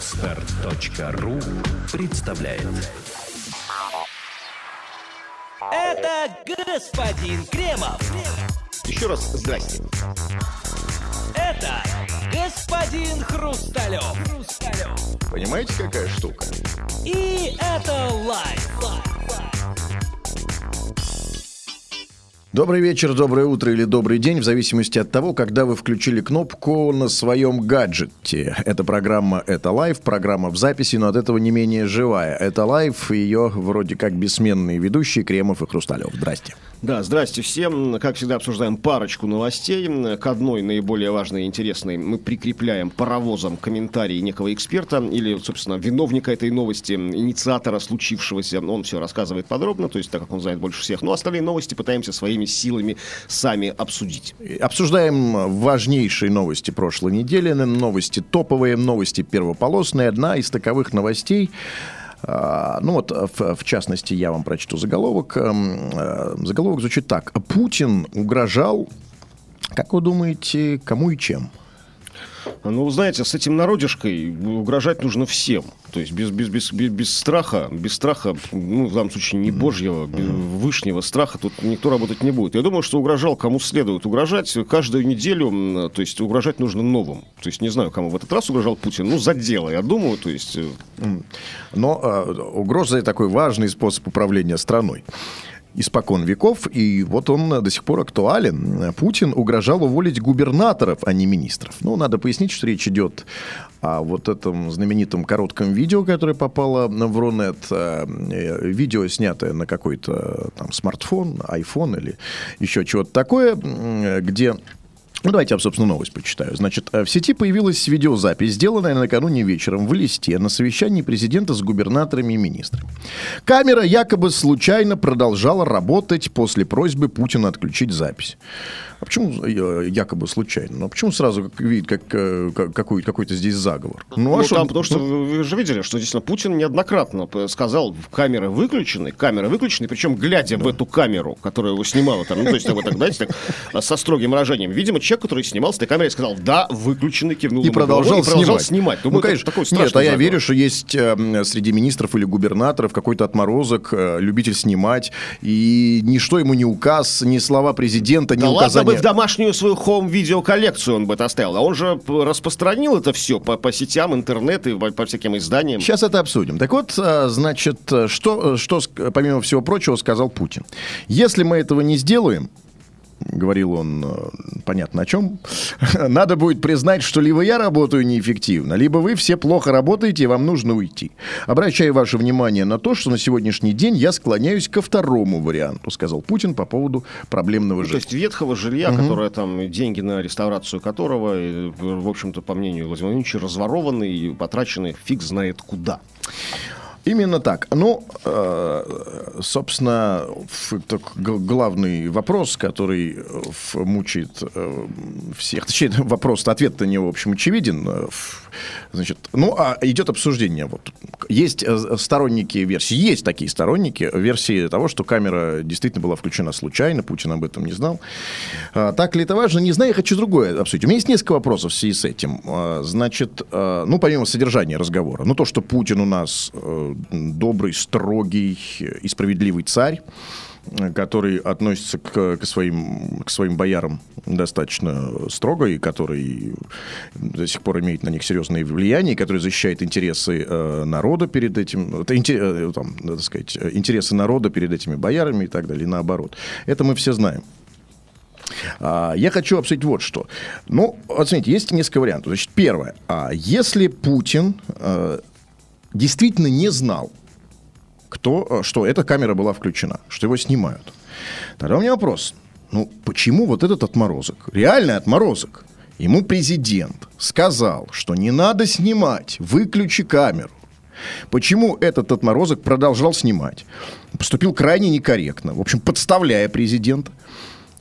Отстар.ру представляет Это господин Кремов. Еще раз здрасте. Это господин Хрусталев. Хрусталев. Понимаете, какая штука? И это live. Добрый вечер, доброе утро или добрый день, в зависимости от того, когда вы включили кнопку на своем гаджете. Эта программа «Это live», программа в записи, но от этого не менее живая. «Это live», ее вроде как бессменные ведущие Кремов и Хрусталев. Здрасте. Да, здрасте всем. Как всегда, обсуждаем парочку новостей. К одной наиболее важной и интересной мы прикрепляем паровозом комментарий некого эксперта или, собственно, виновника этой новости, инициатора случившегося. Он все рассказывает подробно, то есть так как он знает больше всех. Но остальные новости пытаемся своими силами сами обсудить. Обсуждаем важнейшие новости прошлой недели, новости топовые, новости первополосные. Одна из таковых новостей а, ну вот, в, в частности, я вам прочту заголовок. Э, заголовок звучит так. Путин угрожал, как вы думаете, кому и чем? Ну, знаете, с этим народишкой угрожать нужно всем. То есть без, без, без, без, без страха, без страха, ну, в данном случае не божьего, без вышнего страха тут никто работать не будет. Я думаю, что угрожал кому следует угрожать каждую неделю, то есть угрожать нужно новым. То есть не знаю, кому в этот раз угрожал Путин, ну, за дело, я думаю, то есть... Э, Но э, угроза – такой важный способ управления страной испокон веков, и вот он до сих пор актуален. Путин угрожал уволить губернаторов, а не министров. Ну, надо пояснить, что речь идет о вот этом знаменитом коротком видео, которое попало в Рунет. Э, видео, снятое на какой-то там смартфон, iPhone или еще чего-то такое, где ну, давайте я, собственно, новость почитаю. Значит, э, в сети появилась видеозапись, сделанная накануне вечером в Листе на совещании президента с губернаторами и министрами. Камера якобы случайно продолжала работать после просьбы Путина отключить запись. А почему э, якобы случайно? Ну, а почему сразу видит как, э, как, какой, какой-то здесь заговор? Ну, а ну что, там, потому что ну... вы же видели, что действительно Путин неоднократно сказал, камеры выключены, камеры выключены, причем глядя да. в эту камеру, которая его снимала, там, ну, то есть, вы так, знаете, так, со строгим выражением. Видимо, человек, который снимал с этой камерой, сказал, да, выключены, кивнул и продолжал, и продолжал снимать. снимать. Думаю, ну, конечно, такой нет, а я верю, что есть э, среди министров или губернаторов какой-то отморозок, э, любитель снимать, и ничто ему не указ, ни слова президента, ни да указания. Бы в домашнюю свою хоум-видеоколлекцию он бы это оставил, а он же распространил это все по, по сетям, интернет и по, по всяким изданиям. Сейчас это обсудим. Так вот, э, значит, что, что, помимо всего прочего, сказал Путин. Если мы этого не сделаем, говорил он, э, понятно о чем, надо будет признать, что либо я работаю неэффективно, либо вы все плохо работаете, и вам нужно уйти. Обращаю ваше внимание на то, что на сегодняшний день я склоняюсь ко второму варианту, сказал Путин по поводу проблемного жилья. То есть ветхого жилья, угу. которое там, деньги на реставрацию которого, в общем-то, по мнению Владимира Владимировича, разворованы и потрачены фиг знает куда. Именно так. Ну, э, собственно, главный вопрос, который мучает э, всех, точнее, вопрос, ответ на него, в общем, очевиден. Э, значит, ну, а идет обсуждение. Вот. Есть сторонники версии, есть такие сторонники версии того, что камера действительно была включена случайно, Путин об этом не знал. Так ли это важно, не знаю, я хочу другое обсудить. У меня есть несколько вопросов в связи с этим. Значит, ну, помимо содержания разговора, ну, то, что Путин у нас добрый, строгий и справедливый царь который относится к, к, своим, к своим боярам достаточно строго, и который до сих пор имеет на них серьезное влияние, который защищает интересы э, народа перед этим, это, э, там, надо сказать, интересы народа перед этими боярами и так далее, и наоборот. Это мы все знаем. А, я хочу обсудить вот что. Ну, оцените, есть несколько вариантов. Значит, первое. А если Путин э, действительно не знал, кто, э, что эта камера была включена, что его снимают. Тогда у меня вопрос. Ну, почему вот этот отморозок, реальный отморозок, ему президент сказал, что не надо снимать, выключи камеру. Почему этот отморозок продолжал снимать? Поступил крайне некорректно, в общем, подставляя президента.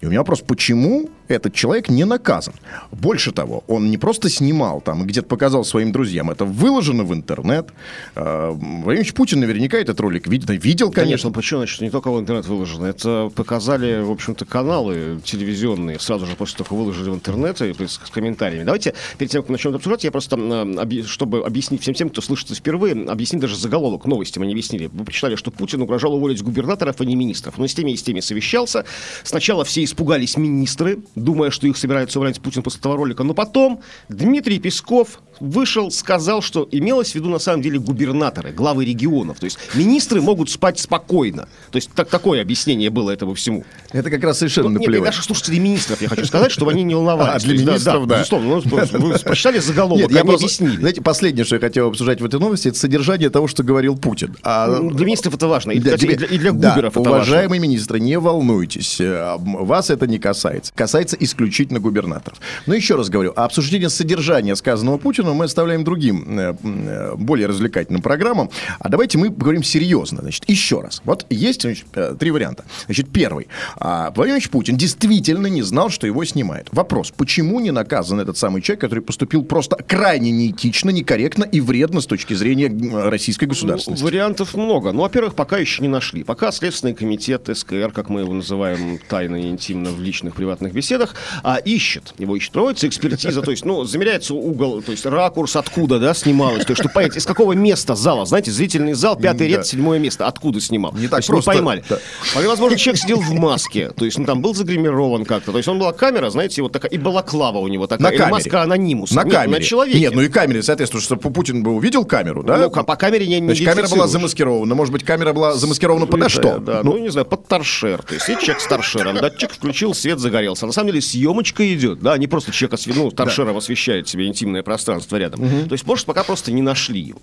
И у меня вопрос, почему этот человек не наказан. Больше того, он не просто снимал там и где-то показал своим друзьям, это выложено в интернет. Э, Владимир Путин наверняка этот ролик видел, видел конечно. Конечно, почему, значит, не только в интернет выложено. Это показали, в общем-то, каналы телевизионные сразу же после того, как выложили в интернет и с, комментариями. Давайте, перед тем, как начнем обсуждать, я просто, э, чтобы объяснить всем тем, кто слышит впервые, объяснить даже заголовок новости мы не объяснили. Вы прочитали, что Путин угрожал уволить губернаторов, а не министров. Но с теми и с теми совещался. Сначала все испугались министры, думая, что их собирается уволить Путин после этого ролика. Но потом Дмитрий Песков вышел, сказал, что имелось в виду на самом деле губернаторы, главы регионов. То есть министры могут спать спокойно. То есть так, такое объяснение было этому всему. Это как раз совершенно ну, наплевать. Нет, наших слушателей министров я хочу сказать, чтобы они не волновались. А, для министров, да. Безусловно, ну, вы прочитали заголовок, Нет, я просто, объяснили. Знаете, последнее, что я хотел обсуждать в этой новости, это содержание того, что говорил Путин. А, Ну, Для министров это важно, и, Да, тебе- для, и для да, губеров это уважаемые министры, не волнуйтесь, э, вас это не касается. Касается исключительно губернаторов. Но еще раз говорю, а обсуждение содержания сказанного Путину мы оставляем другим, э, э, более развлекательным программам. А давайте мы поговорим серьезно. Значит, еще раз. Вот есть значит, э, три варианта. Значит, первый. А, Владимир Путин действительно не знал, что его снимают. Вопрос, почему не наказан этот самый человек, который поступил просто крайне неэтично, некорректно и вредно с точки зрения российской важно. государственности? Ну, вариантов много. Ну, во-первых, пока еще не нашли. Пока Следственный комитет СКР, как мы его называем тайно и интимно в личных приватных беседах, а, ищет. Его ищет. Проводится экспертиза, то есть, ну, замеряется угол, то есть ракурс, откуда, да, снималось. То есть, чтобы понять, из какого места зала. Знаете, зрительный зал, пятый ряд, седьмое место. Откуда снимал? Не так просто, поймали. Вполне возможно, человек сидел в маске. То есть, ну, там был загримирован как-то. То есть, он была камера, знаете, вот такая, и балаклава у него такая. На камере. маска анонимуса. На камере. На человеке. Нет, ну и камере, соответственно, что Путин бы увидел камеру, да? Ну, по камере не, Значит, камера была замаскирована. Может быть, камера была замаскирована подо что? Да, ну, не знаю, под торшер. То есть, человек с торшером, да, человек включил, свет загорелся. На самом деле, съемочка идет, да, не просто человек осве- ну, торшером освещает себе интимное пространство рядом. То есть, может, пока просто не нашли его.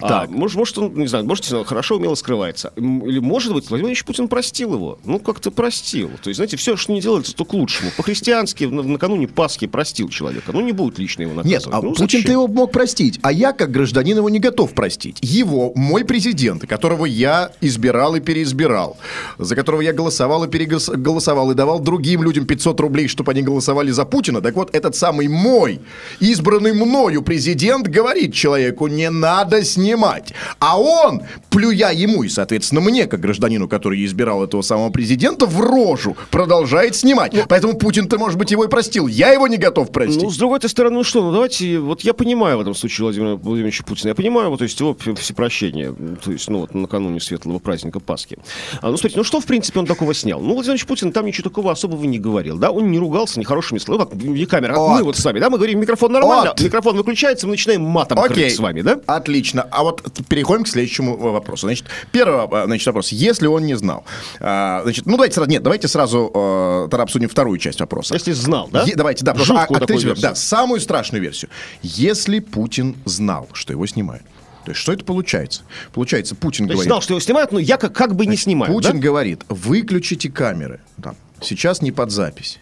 А, Так. может, может, он, не знаю, может, хорошо умело скрывается. Или, может быть, Владимир Ильич Путин простил его. Ну, как-то простил. То есть, знаете, все, что не делается, то к лучшему. По-христиански, на- накануне Пасхи простил человека. Ну, не будет лично его наказывать. Нет, а Ну, Путин-то его мог простить, а я, как гражданин, его не готов простить. Его, мой президент, которого я избирал и переизбирал, за которого я голосовал и переголосовал, и давал другим людям 500 рублей, чтобы они голосовали за Путина, так вот, этот самый мой, избранный мною президент, говорит человеку, не надо снимать. А он, плюя ему и, соответственно, мне, как гражданину, который избирал этого самого президента, в рожу продолжает снимать. Поэтому Путин-то, может быть, его и простил. Я его не готов простить. Ну, с другой стороны, ну что, ну давайте, вот я понимаю в этом случае Владимира Владимировича Путина, я понимаю, вот, то есть его всепрощение, то есть, ну, вот накануне светлого праздника Пасхи. А, ну, смотрите, ну что, в принципе, он такого снял? Ну, Владимир Владимирович Путин там ничего такого особого не говорил, да, он не ругался нехорошими словами, как не камера, Вот. мы вот с вами, да, мы говорим, микрофон нормально, Вот. микрофон выключается, мы начинаем матом Окей. с вами, да? Отлично. А вот переходим к следующему э, вопросу. Значит, первый э, значит, вопрос. Если он не знал. А, значит, ну давайте сразу, нет, давайте сразу э, тогда обсудим вторую часть вопроса. Если знал, да? Е- давайте, да, просто, а, а, третью, версию. да, самую страшную версию. Если Путин знал, что его снимают, то есть что это получается? Получается, Путин То говорит... знал, что его снимают, но я как, как бы не снимаю, Путин да? говорит, выключите камеры. Там, сейчас не под запись.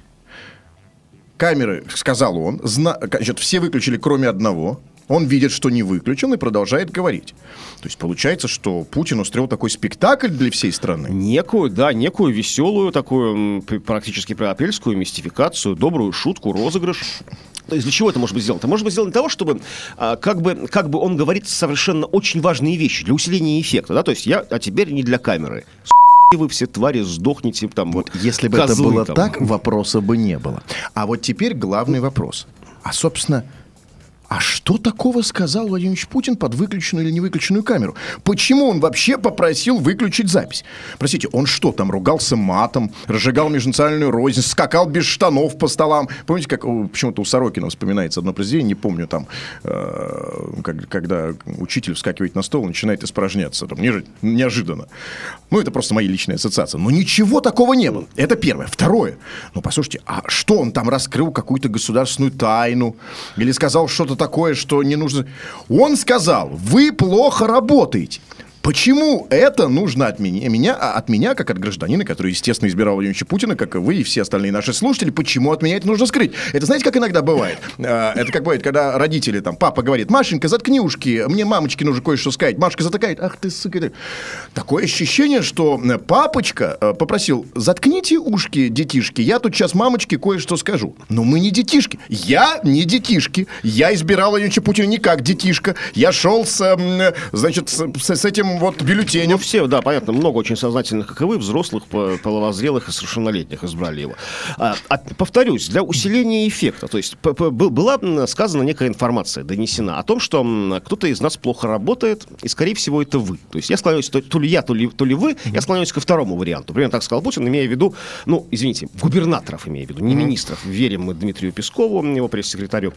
Камеры, сказал он, зна- значит, все выключили, кроме одного. Он видит, что не выключен, и продолжает говорить. То есть получается, что Путин устроил такой спектакль для всей страны. Некую, да, некую веселую, такую практически апрельскую мистификацию, добрую шутку, розыгрыш. То есть для чего это может быть сделано? Это может быть сделано для того, чтобы а, как, бы, как бы он говорит совершенно очень важные вещи для усиления эффекта. Да? То есть я, а теперь не для камеры. С***и вы все твари, сдохните там. Вот если бы это было там. так, вопроса бы не было. А вот теперь главный вопрос. А, собственно, а что такого сказал Владимир Путин под выключенную или невыключенную камеру? Почему он вообще попросил выключить запись? Простите, он что, там ругался матом, разжигал межнациональную рознь, скакал без штанов по столам? Помните, как почему-то у Сорокина вспоминается одно произведение, не помню, там, э, как- когда учитель вскакивает на стол и начинает испражняться, там, неожиданно. Ну, это просто мои личные ассоциации. Но ничего такого не было. Это первое. Второе. Ну, послушайте, а что он там раскрыл какую-то государственную тайну? Или сказал что-то такое, что не нужно... Он сказал, вы плохо работаете. Почему это нужно от меня, меня, а от меня, как от гражданина, который, естественно, избирал Владимировича Путина, как и вы и все остальные наши слушатели, почему от меня это нужно скрыть? Это знаете, как иногда бывает? А, Это как бывает, когда родители, там, папа говорит, Машенька, заткни ушки, мне мамочке нужно кое-что сказать. Машка затыкает, ах ты, сука. ты». Такое ощущение, что э, папочка э, попросил, заткните ушки, детишки, я тут сейчас мамочке кое-что скажу. Но мы не детишки. Я не детишки. Я избирал Владимировича Путина не как детишка. Я шел с, эм, значит, с, с- с этим вот Ну, бюллетенем. все, да, понятно, много очень сознательных, как и вы, взрослых, по- половозрелых и совершеннолетних избрали его. А, а, повторюсь, для усиления эффекта, то есть п- п- был- была сказана некая информация, донесена о том, что кто-то из нас плохо работает, и, скорее всего, это вы. То есть я склоняюсь, то, то ли я, то ли, то ли вы, я склоняюсь ко второму варианту. Примерно так сказал Путин, имея в виду, ну, извините, губернаторов имея в виду, не министров. Верим мы Дмитрию Пескову, его пресс-секретарю.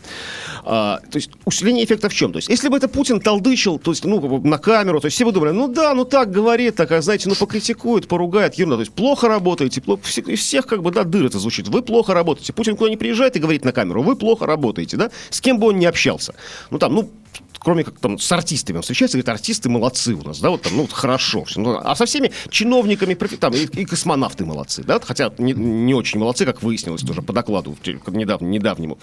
А, то есть усиление эффекта в чем? То есть если бы это Путин толдычил, то есть, ну, на камеру, то есть все бы думали, ну да, ну так говорит, так, а знаете, ну покритикует, поругает, ерунда. То есть плохо работаете, плохо, из всех как бы, да, дыр это звучит. Вы плохо работаете. Путин куда не приезжает и говорит на камеру, вы плохо работаете, да? С кем бы он ни общался. Ну там, ну, кроме как там с артистами он встречается, говорит, артисты молодцы у нас, да, вот там, ну, хорошо. всё. Ну, а со всеми чиновниками, там, и, и космонавты молодцы, да, хотя не, не очень молодцы, как выяснилось тоже по докладу в те- недав- недавнему.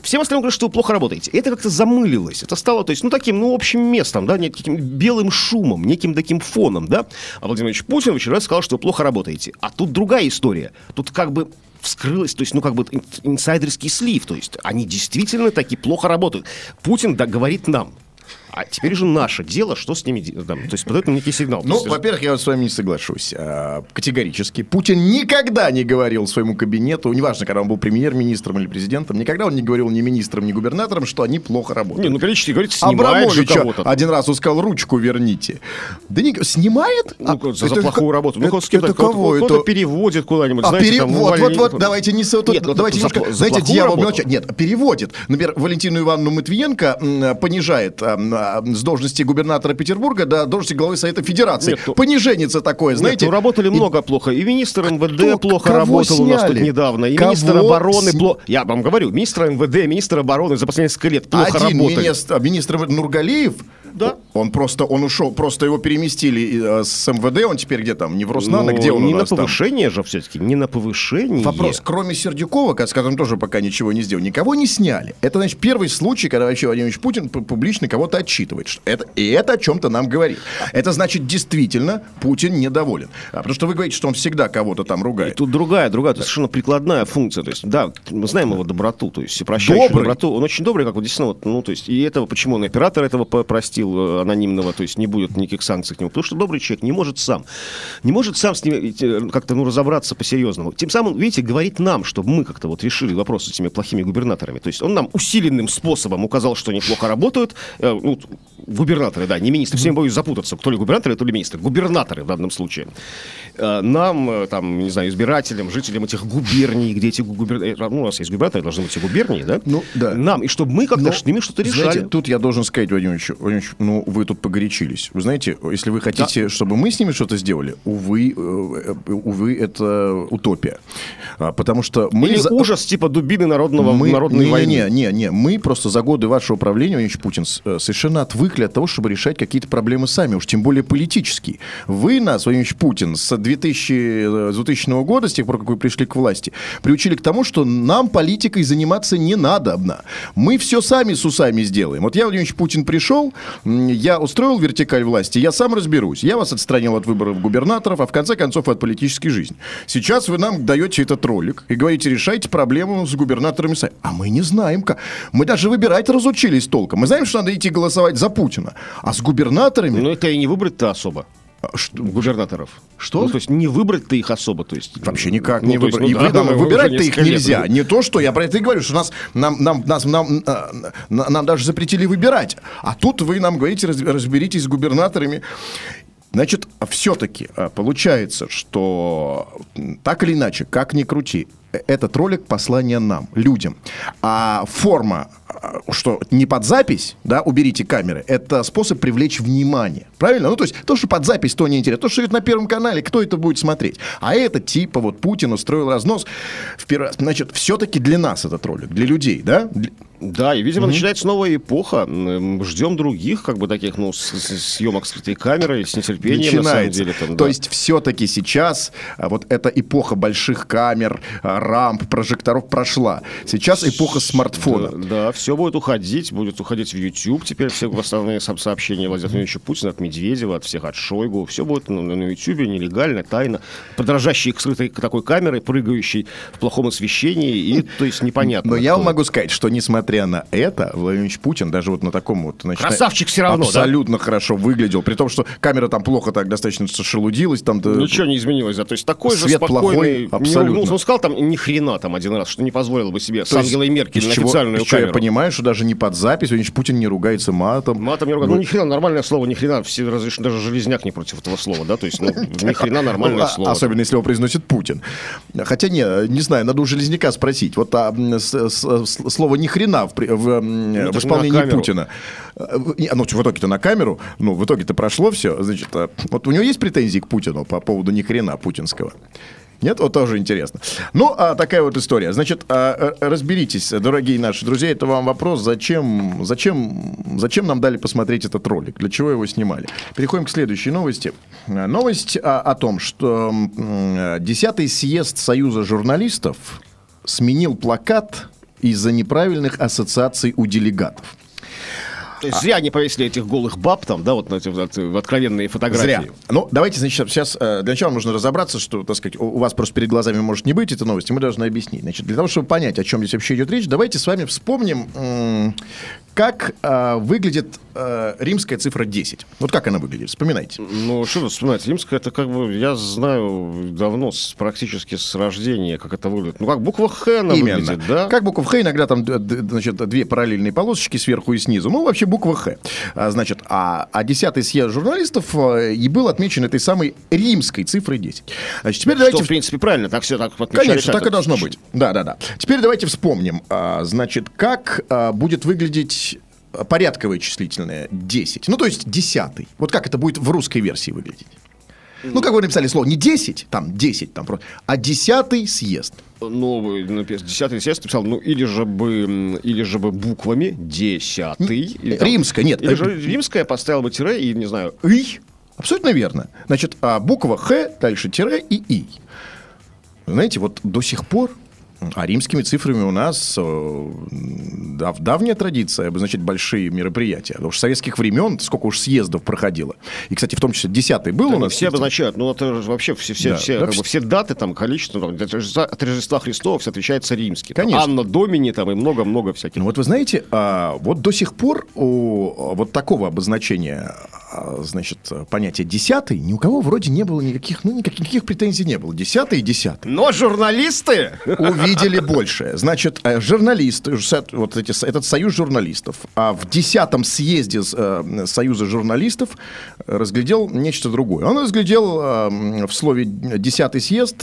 Всем остальным говорят, что вы плохо работаете. Это как-то замылилось. Это стало, то есть, ну, таким, ну, общим местом, да, неким белым шумом, неким таким фоном, да. А Владимир Ильич Путин в очередной раз сказал, что вы плохо работаете. А тут другая история. Тут как бы вскрылось, то есть, ну, как бы ин- инсайдерский слив, то есть, они действительно таки плохо работают. Путин да, говорит нам, а теперь же наше дело, что с ними делать. То есть подает некий сигнал. Ну, есть, во-первых, я с вами не соглашусь. а, Категорически. Путин никогда не говорил своему кабинету, неважно, когда он был премьер-министром или президентом, никогда он не говорил ни министрам, ни губернаторам, что они плохо работают. не, ну, периодически говорит, снимает же Абрамовича кого-то. один раз он сказал, ручку верните. Да не, снимает? Ну, А, за, за это плохую ка- работу. Ну, это, кем-то это кого-то- кого? кого-то Это... переводит куда-нибудь. А, знаете, пере- там, вот, вот, вот, давайте не тут- Нет, ну, давайте за немножко, за знаете, плохую дьявол Нет, переводит. Например, Валентину Ивановну Матвиенко м, понижает а, с должности губернатора Петербурга до должности главы Совета Федерации. Нет, Пониженница такое, знаете. Нет, ну, работали И- много плохо. И министр МВД Кто- плохо работал у нас тут сняли? недавно. И Кого министр обороны сня- плохо. Я вам говорю, министр МВД, министр обороны за последние несколько лет плохо Один работали. министр, министр Нургалиев, Да. он просто, он ушел, просто его переместили э, с МВД, он теперь где там, не в Роснано, Ну, где он не у на нас там? повышение же все-таки, не на повышение. Вопрос, кроме Сердюкова, с которым тоже пока ничего не сделал, никого не сняли. Это, значит, первый случай, когда вообще Владимир Путин пу- публично кого-то отчитывает. Это, и это о чем-то нам говорит. Это значит, действительно, Путин недоволен. А, потому что вы говорите, что он всегда кого-то там И ругает. тут другая, другая, есть совершенно прикладная функция. То есть, да, мы знаем его доброту, то есть всепрощающую Добрый. доброту. Он очень добрый, как вот действительно, вот, ну, то есть, и этого, почему он и оператор этого простил э, анонимного, то есть не будет никаких санкций к нему, потому что добрый человек не может сам, не может сам с ним э, как-то, ну, разобраться по-серьезному. Тем самым, видите, говорит нам, чтобы мы как-то вот решили вопрос с этими плохими губернаторами. То есть он нам усиленным способом указал, что они плохо работают. Э, ну, губернаторы, да, не министры. Всем боюсь запутаться, то ли губернаторы, то ли министры. Губернаторы в данном случае. Э, Нам, э, там, не знаю, избирателям, жителям этих губерний, где эти губернаторы... Ну, у нас есть губернаторы, должны быть и губернии, да? Ну, да. Нам, и чтобы мы как-то с ними что-то решали. Знаете, тут я должен сказать, Владимир Ильич, Владимир Ильич, ну, вы тут погорячились. Вы знаете, если вы хотите, чтобы мы с ними что-то сделали, увы, э, э, увы, это утопия. А, Потому что мы... Или за- ужас типа дубины народного, мы, народной не, войны. Не, не, не, мы просто за годы вашего правления, Владимир Путин, э, совершенно отвыкли от того, чтобы решать какие-то проблемы сами, уж тем более политические. Вы нас, Владимир Путин, с 2000, э, с 2000 года, с тех пор, как вы пришли к власти, приучили к тому, что нам политикой заниматься не надо. Мы все сами с усами сделаем. Вот я, Владимир Путин, пришел, я устроил вертикаль власти, я сам разберусь. Я вас отстранил от выборов губернаторов, а в конце концов от политической жизни. Сейчас вы нам даете этот ролик и говорите, решайте проблему с губернаторами сами. А мы не знаем как. Мы даже выбирать разучились толком. Мы знаем, что надо идти голосовать за Путина. А с губернаторами... Ну, это и не выбрать-то особо. Что- Губернаторов. Что? Ну, то есть не выбрать-то их особо. То есть, Вообще никак ну, не выбрать. ну, И да, выбирать-то их лет нельзя. уже. Не то, что я про это и говорю, что нас, нам, нам, нас, нам, на- нам даже запретили выбирать. А тут вы нам говорите, раз- разберитесь с губернаторами. Значит, все-таки получается, что так или иначе, как ни крути, э, этот ролик послание нам, людям. А форма, что не под запись, да, уберите камеры, это способ привлечь внимание. Правильно? Ну, то есть, то, что под запись, то не интересно. То, что идет на Первом канале, кто это будет смотреть? А это типа вот Путин устроил разнос. Значит, все-таки для нас этот ролик, для людей, да? Да, и, видимо, начинается новая эпоха. Ждем других, как бы, таких, ну, съемок скрытой камерой, с нетерпением, на самом Начинается. деле. Там, То да. есть все-таки сейчас а, вот эта эпоха больших камер, а, рамп, прожекторов прошла. Сейчас эпоха смартфона. Да, все будет уходить, будет уходить в YouTube. Теперь все основные со- сообщения Владимира Владимировича Путина от Медведева, от всех, от Шойгу. Все будет на, на YouTube, нелегально, тайно. Подражающий к скрытой такой камерой, прыгающей в плохом освещении. И, то есть, непонятно. Но я вам могу сказать, что несмотря на это, Владимир Ильич Путин даже вот на таком вот... значит, Красавчик всё равно, да? Абсолютно хорошо выглядел. При том, что камера там плохо так достаточно шелудилась. Там, да, Ничего не изменилось, да. То есть такой же Свет спокойный. плохой, не абсолютно. улыбнулся. Он сказал там ни хрена там один раз, что не позволил бы себе с То есть Ангелой Меркель на чего- официальную чего камеру. я понимаю, что даже не под запись Владимир Ильич Путин не ругается матом. Матом не ругаю. Ну, ни хрена, нормальное слово, ни хрена. Все разрешено, даже железняк не против этого слова, да? То есть, ну, ни хрена нормальное Ну, а- слово. Особенно, если его произносит Путин. Хотя, не, не знаю, надо у Железняка спросить. Вот а, с- с- с- слово «ни хрена» в, в, Ну, в исполнении. Путина. Э, не, Ну, в итоге-то на камеру. Ну, в итоге-то прошло все. Значит, а, вот у него есть претензии к Путину по поводу «ни хрена» путинского? Нет, вот тоже интересно. Ну, а такая вот история. Значит, а, э, разберитесь, дорогие наши друзья, это вам вопрос, зачем, зачем, зачем нам дали посмотреть этот ролик, для чего его снимали. Переходим к следующей новости. А, Новость а, о том, что э, 10-й съезд Союза журналистов сменил плакат из-за неправильных ассоциаций у делегатов. То есть зря не повесили этих голых баб там, да, вот на в откровенные фотографии. Зря. Ну, давайте, значит, сейчас э, для начала нужно разобраться, что, так сказать, у вас просто перед глазами может не быть этой новости, мы должны объяснить. Значит, для того, чтобы понять, о чем здесь вообще идет речь, давайте с вами вспомним, как э, выглядит э, римская цифра 10. Вот как она выглядит, вспоминайте. Ну, что тут вспоминать? Римская, это как бы, я знаю давно, с, практически с рождения, как это выглядит. Ну, как буква Х она Именно. выглядит, да? Как буква Х, иногда там значит, две параллельные полосочки сверху и снизу. Ну, вообще буква Х. А, значит, а, а 10 съезд журналистов э, и был отмечен этой самой римской цифрой 10. Значит, теперь Что, давайте... в принципе, правильно, так все так отмечали. Конечно, так и должно быть. Да, да, да. Теперь давайте вспомним, а, значит, как а, будет выглядеть порядковое числительное 10. Ну, то есть десятый. Вот как это будет в русской версии выглядеть? Ну, как вы написали слово, не 10, там 10, там просто, а десятый съезд. Ну, десятый съезд написал, ну, или же бы, или же бы буквами десятый. римская, нет. Или же римская поставила бы тире и, не знаю, «ый». Абсолютно верно. Значит, а буква Х, дальше тире и И. Знаете, вот до сих пор а римскими цифрами у нас э, дав- давняя традиция обозначать большие мероприятия. Потому что советских времен сколько уж съездов проходило. И, кстати, в том числе десятый был у Они нас. все обозначают, ну, это же вообще все, все, Да. все, Да, как вс- бы все даты, там, количество, там, от Рождества, от Рождества Христова все отвечается римский. Там Конечно. Анна Домини, там, и много-много всяких. Ну вот вы знаете, а, вот до сих пор у вот такого обозначения, а, значит, понятия десятый ни у кого вроде не было никаких, ну никаких, никаких претензий не было. Десятый и десятый. Но журналисты... увидели больше. Значит, э, журналисты, вот эти, этот союз журналистов, а в десятом съезде э, союза журналистов разглядел нечто другое. Он разглядел э, в слове десятый съезд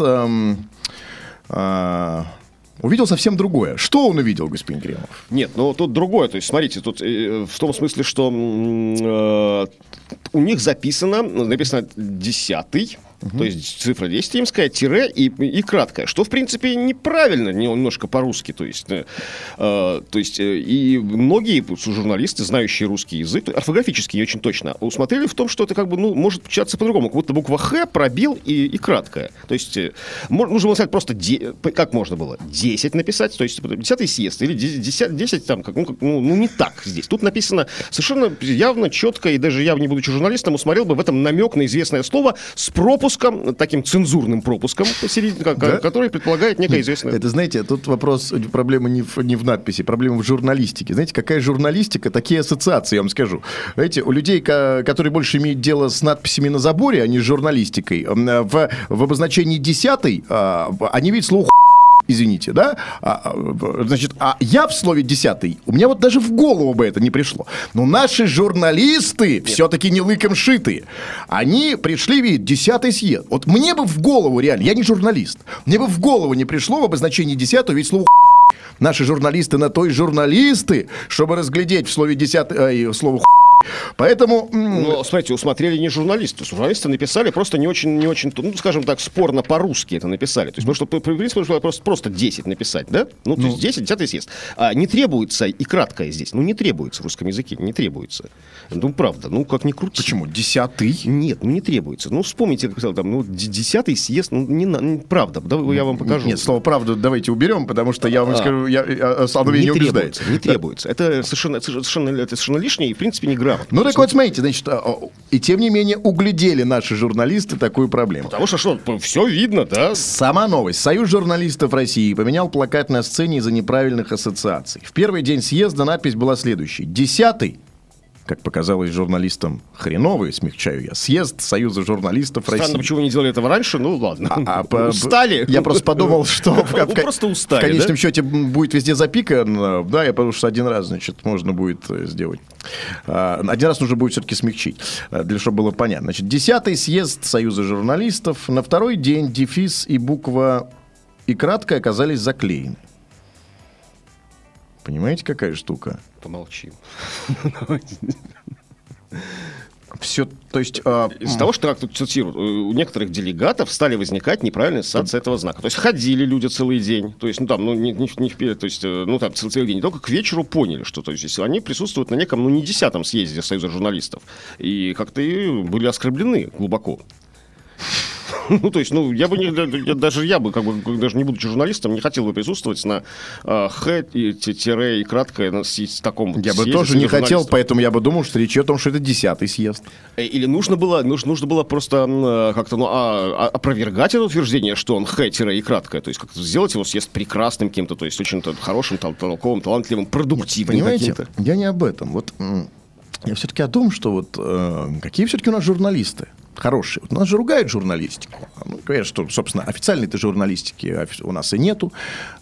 увидел совсем другое. Что он увидел, господин Кремов? Нет, ну тут другое. То есть, смотрите, тут э, в том смысле, что э, у них записано, написано десятый, то есть цифра 10 римская, тире и, и краткая, что, в принципе, неправильно, немножко по-русски. То есть, э, э, то есть э, и многие журналисты, знающие русский язык, орфографически не очень точно, усмотрели в том, что это как бы, ну, может читаться по-другому. Как будто буква Х пробил и, и краткая. То есть, э, мо- нужно было сказать просто, де- как можно было, 10 написать, то есть 10 съезд, или 10, 10 там, как, ну, как- ну, ну, не так здесь. Тут написано совершенно явно, четко, и даже я, не будучи журналистом, усмотрел бы в этом намек на известное слово с пропуском, таким цензурным пропуском, посередине, Да? который предполагает некое известное... Это, знаете, тут вопрос, проблема не в, не в надписи, проблема в журналистике. Знаете, какая журналистика, такие ассоциации, я вам скажу. Знаете, у людей, ко- которые больше имеют дело с надписями на заборе, а не с журналистикой, в, в обозначении десятый, а, они видят слово извините, да? А, а, значит, а я в слове десятый, у меня вот даже в голову бы это не пришло. Но наши журналисты все-таки не лыком шиты. Они пришли, видят, десятый съезд. Вот мне бы в голову, реально, я не журналист, мне бы в голову не пришло в обозначении десятого ведь слово Наши журналисты на то и журналисты, чтобы разглядеть в слове десятый, ай, слово Поэтому... Ну, смотрите, усмотрели не журналисты. Журналисты написали просто не очень, не очень, ну, скажем так, спорно по-русски это написали. То есть, ну, что, по- просто, просто 10 написать, да? Ну, то есть 10, 10 съезд. А не требуется и краткое здесь. Ну, не требуется в русском языке, не требуется. Ну, правда, ну, как ни крути. Почему? Десятый? Нет, ну не требуется. Ну, вспомните, как писал там, ну, десятый съезд, ну, не, на- не- правда, да, я вам покажу. Нет, слово «правда» давайте уберем, потому что я вам скажу, я, я, оно меня не не убеждает. требуется, не требуется. Это совершенно, совершенно, это совершенно лишнее и, в принципе, неграмотно. Ну так вот, смотрите, значит, а, и тем не менее углядели наши журналисты такую проблему. Потому что что, все видно, да? Сама новость. Союз журналистов России поменял плакат на сцене из-за неправильных ассоциаций. В первый день съезда надпись была следующей. Десятый, как показалось журналистам, хреновый, смягчаю я, съезд Союза журналистов Странно, России. почему вы не делали этого раньше, ну ладно. А- а устали. Я просто подумал, что в, Ну, в- просто в устали, конечном да? счете будет везде запикан. Да, я подумал, что один раз, значит, можно будет э, сделать. А, Один раз нужно будет все-таки смягчить, э, для чтобы было понятно. Значит, десятый съезд Союза журналистов. На второй день дефис и буква и краткое оказались заклеены. Понимаете, какая штука? Помолчи. Все, то есть... а, Из-за того, что, как тут цитируют, у некоторых делегатов стали возникать неправильные ассоциации этого знака. То есть ходили люди целый день. То есть, ну там, ну не, не, не вперед, то есть, э, ну там целый, целый день. И только к вечеру поняли, что то есть, если они присутствуют на неком, ну не десятом съезде Союза журналистов. И как-то были оскорблены глубоко. Ну, то есть, ну, я бы не, даже я бы, как бы, даже не будучи журналистом, не хотел бы присутствовать на а, Х тире и краткое на с- таком я бы тоже не хотел, поэтому я бы думал, что речь о том, что это десятый съезд. Э, Или нужно было, нужно, нужно было просто э, как-то ну, а- а- опровергать это утверждение, что он Х и краткое, то есть как-то сделать его съезд прекрасным кем-то, то есть очень та- хорошим, тол- толковым, талантливым, продуктивным Понимаете, каким-то. я не об этом. Вот я все-таки о том, что вот э, какие все-таки у нас журналисты хорошие. Вот нас же ругают журналистику. Ну, говорят, что, собственно, официальной-то журналистики у нас и нету.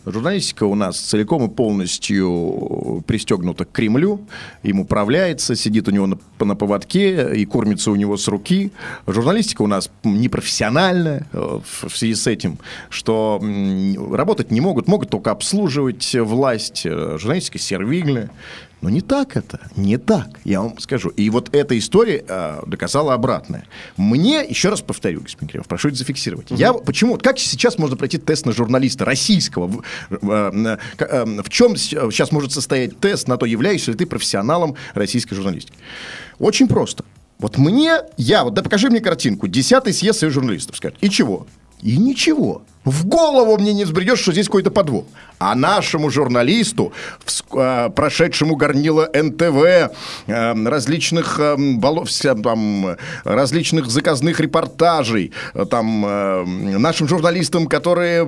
Журналистика у нас целиком и полностью пристегнута к Кремлю. Им управляется, сидит у него на, на поводке и кормится у него с руки. Журналистика у нас непрофессиональная э, в, связи с этим, что работать не могут, могут только обслуживать власть. Э, Журналистика сервильная. Но не так это, не так, я вам скажу. И вот эта история э, доказала обратное. Мне, еще раз повторю, господин Кремов, прошу это зафиксировать. Я, почему, вот как сейчас можно пройти тест на журналиста российского? В, э, э, э, в чем с- сейчас может состоять тест на то, являешься ли ты профессионалом российской журналистики? Очень просто. Вот мне, я, вот да покажи мне картинку, десятый съезд союз журналистов, скажет, и чего? И ничего. В голову мне не взбредешь, что здесь какой-то подвох. А нашему журналисту, а, прошедшему горнило НТВ, а, различных, вся- там, различных заказных репортажей, а, там, а, нашим журналистам, которые,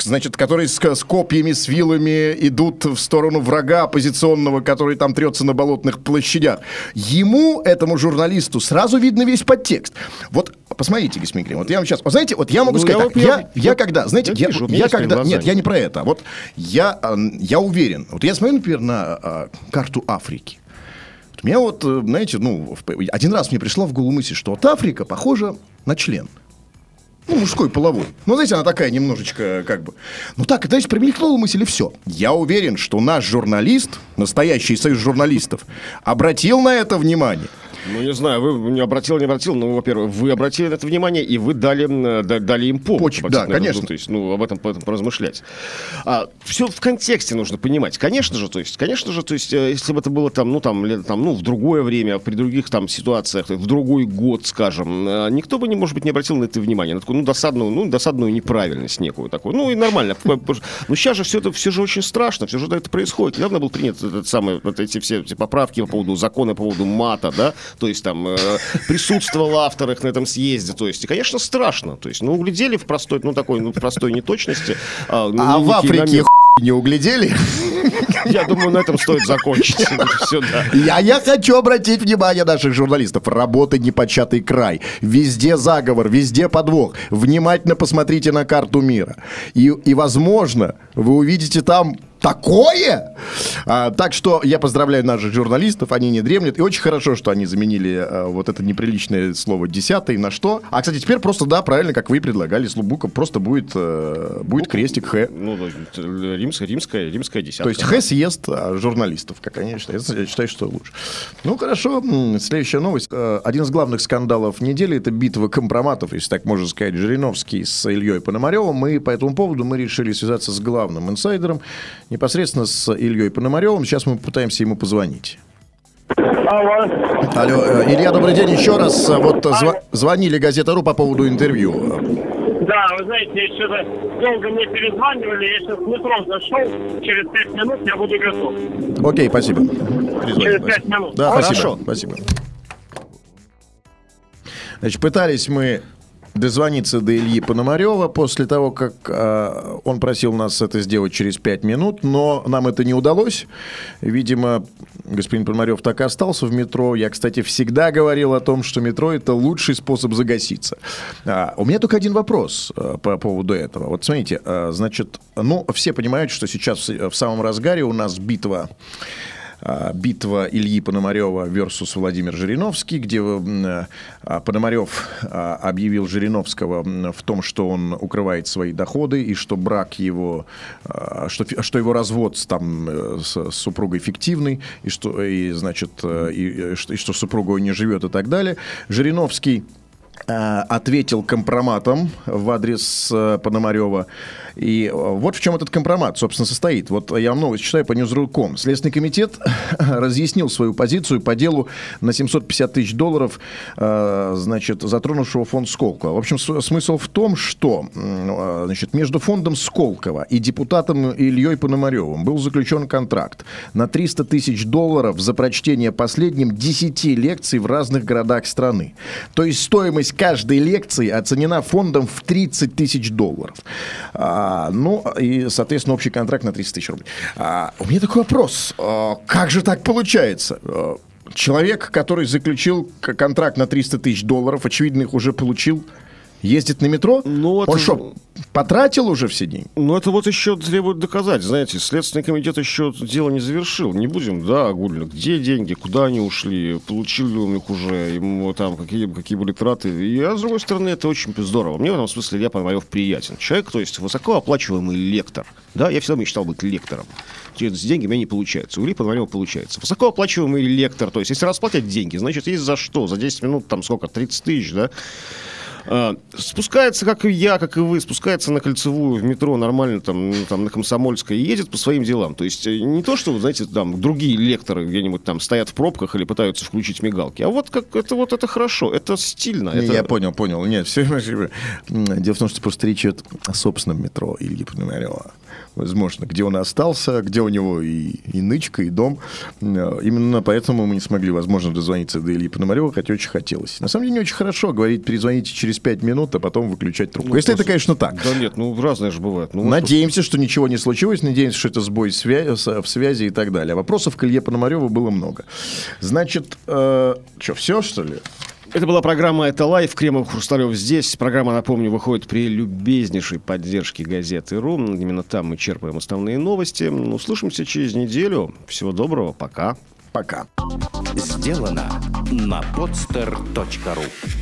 значит, которые с, с копьями, с вилами идут в сторону врага оппозиционного, который там трется на болотных площадях. Ему, этому журналисту, сразу видно весь подтекст. Вот, посмотрите, Кремов, вот я вам сейчас, вот знаете, вот я могу Ну, сказать я так, я, я- я, я- когда, знаете, я вижу, я когда, нет, глазами. я не про это, вот я, э, я уверен, вот я смотрю, например, на а, карту Африки, Вот у меня вот, э, знаете, ну, один раз мне пришла в голову мысль, что вот Африка похожа на член. Ну, мужской половой. Ну, знаете, она такая немножечко как бы... Ну, так, то есть промелькнула мысль, и все. Я уверен, что наш журналист, настоящий союз журналистов, обратил на это внимание. Ну, не знаю, вы не обратил, не обратил, ну, во-первых, вы обратили на это внимание, и вы дали, э, да- дали им повод. Поч- обратить да, это, конечно. ну, то есть, ну, об этом, об этом поразмышлять. А, все в контексте нужно понимать. Конечно же, то есть, конечно же, то есть, э, если бы это было там, ну, там, лет, там, ну, в другое время, при других там ситуациях, в другой год, скажем, э, никто бы, не, может быть, не обратил на это внимание. На такую, ну, досадную, ну, досадную неправильность некую такую. Ну, и нормально. Но сейчас же все это, все же очень страшно, все же это происходит. Недавно был принят этот самый, вот эти все эти поправки по поводу закона, по поводу мата, да, то есть там э, присутствовал автор их на этом съезде, то есть, и, конечно, страшно, то есть, ну, углядели в простой, ну, такой, ну, простой неточности. А, ну, А в Африке намек. не углядели? Я думаю, на этом стоит закончить. Все, да. Я, я хочу обратить внимание наших журналистов. Работа непочатый край. Везде заговор, везде подвох. Внимательно посмотрите на карту мира. И, и возможно, вы увидите там Такое? А, так что я поздравляю наших журналистов, они не дремлют. И очень хорошо, что они заменили а, вот это неприличное слово «десятый» на что. А, кстати, теперь просто, да, правильно, как вы предлагали, слубука просто будет, а, будет крестик «Х». Ну, римская, римская, римская десятка. То есть «Х» съест а, журналистов, как они считают. Я считаю, что лучше. Ну, хорошо. Следующая новость. А, один из главных скандалов недели – это битва компроматов, если так можно сказать, Жириновский с Ильей Пономаревым. И по этому поводу мы решили связаться с главным инсайдером непосредственно с Ильей Пономаревым. Сейчас мы попытаемся ему позвонить. Алло. Алло, э, Илья, добрый день еще раз. Вот зв- звонили Газета.ру по поводу интервью. Да, вы знаете, что-то долго мне перезванивали, я сейчас в метро зашел, через пять минут я буду готов. Окей, спасибо. Через пять минут. Да, Хорошо. спасибо. Спасибо. Значит, пытались мы дозвониться до Ильи Пономарева после того, как э, он просил нас это сделать через пять минут, но нам это не удалось. Видимо, господин Пономарев так и остался в метро. Я, кстати, всегда говорил о том, что метро – это лучший способ загаситься. А, у меня только один вопрос э, по поводу этого. Вот смотрите, э, значит, ну, все понимают, что сейчас в, самом разгаре у нас битва битва Ильи Пономарева versus Владимир Жириновский, где а, Пономарев а, объявил Жириновского в том, что он укрывает свои доходы и что брак его, а, что, что его развод там, э, с, супругой фиктивный, и что, и, значит, э, и, и что, супруга не живет и так далее. Жириновский ответил компроматом в адрес э, Пономарева. И э, вот в чем этот компромат, собственно, состоит. Вот я вам новость читаю по Newsroom.com. Следственный комитет разъяснил свою позицию по делу на 750 тысяч долларов, э, значит, затронувшего фонд Сколково. В общем, смысл в том, что э, значит, между фондом Сколково и депутатом Ильей Пономаревым был заключен контракт на 300 тысяч долларов за прочтение последним 10 лекций в разных городах страны. То есть стоимость каждой лекции оценена фондом в 30 тысяч долларов. А, ну, и, соответственно, общий контракт на 300 тысяч рублей. А, у меня такой вопрос. А, как же так получается? А, Человек, который заключил контракт на 300 тысяч долларов, очевидно, их уже получил, ездит на метро? Ну, Он это- что, потратил уже все деньги? Ну, это вот еще требует доказать. Знаете, Следственный комитет еще дело не завершил. Не будем, да, огульно. Где деньги, куда они ушли, получил ли он их уже, ему там какие, какие были траты. И, а с другой стороны, это очень здорово. Мне в этом смысле Илья Пономарев приятен. Человек, то есть высокооплачиваемый лектор. Да, я всегда мечтал быть лектором. У меня не получается. У Ильи Пономарева получается. Высокооплачиваемый лектор. То есть, если расплатят деньги, значит, есть за что. За 10 минут, там сколько, 30 тысяч, да? А, спускается, как и я, как и вы, спускается на кольцевую в метро нормально, там, там на Комсомольской, и едет по своим делам. То есть э, не то, что, знаете, там другие лекторы где-нибудь там стоят в пробках или пытаются включить мигалки, а вот как это вот это хорошо, это стильно. Не, это... Я понял, понял. Нет, все, дело в том, что просто речь идет о собственном метро Ильи Пономарева. Возможно, где он остался, где у него и, и нычка, и дом. Э, Именно поэтому мы не смогли, возможно, дозвониться до Ильи Пономарева, хотя очень хотелось. На самом деле, не очень хорошо говорить, перезвоните через пять минут, а потом выключать трубку. Ну, Если это, просто- конечно, так. Да нет, ну разное же бывает. Ну, Надеемся, что ничего не случилось, надеемся, что это сбой свя- в связи и так далее. Вопросов к Илье Пономареву было много. Значит, что, все, что ли? Это была программа «Это лайф». Кремов Хрусталев здесь. Программа, напомню, выходит при любезнейшей поддержке газеты «Ру». Именно там мы черпаем основные новости. Ну, Услышимся через неделю. Всего доброго. Пока. Пока. Сделано на podster.ru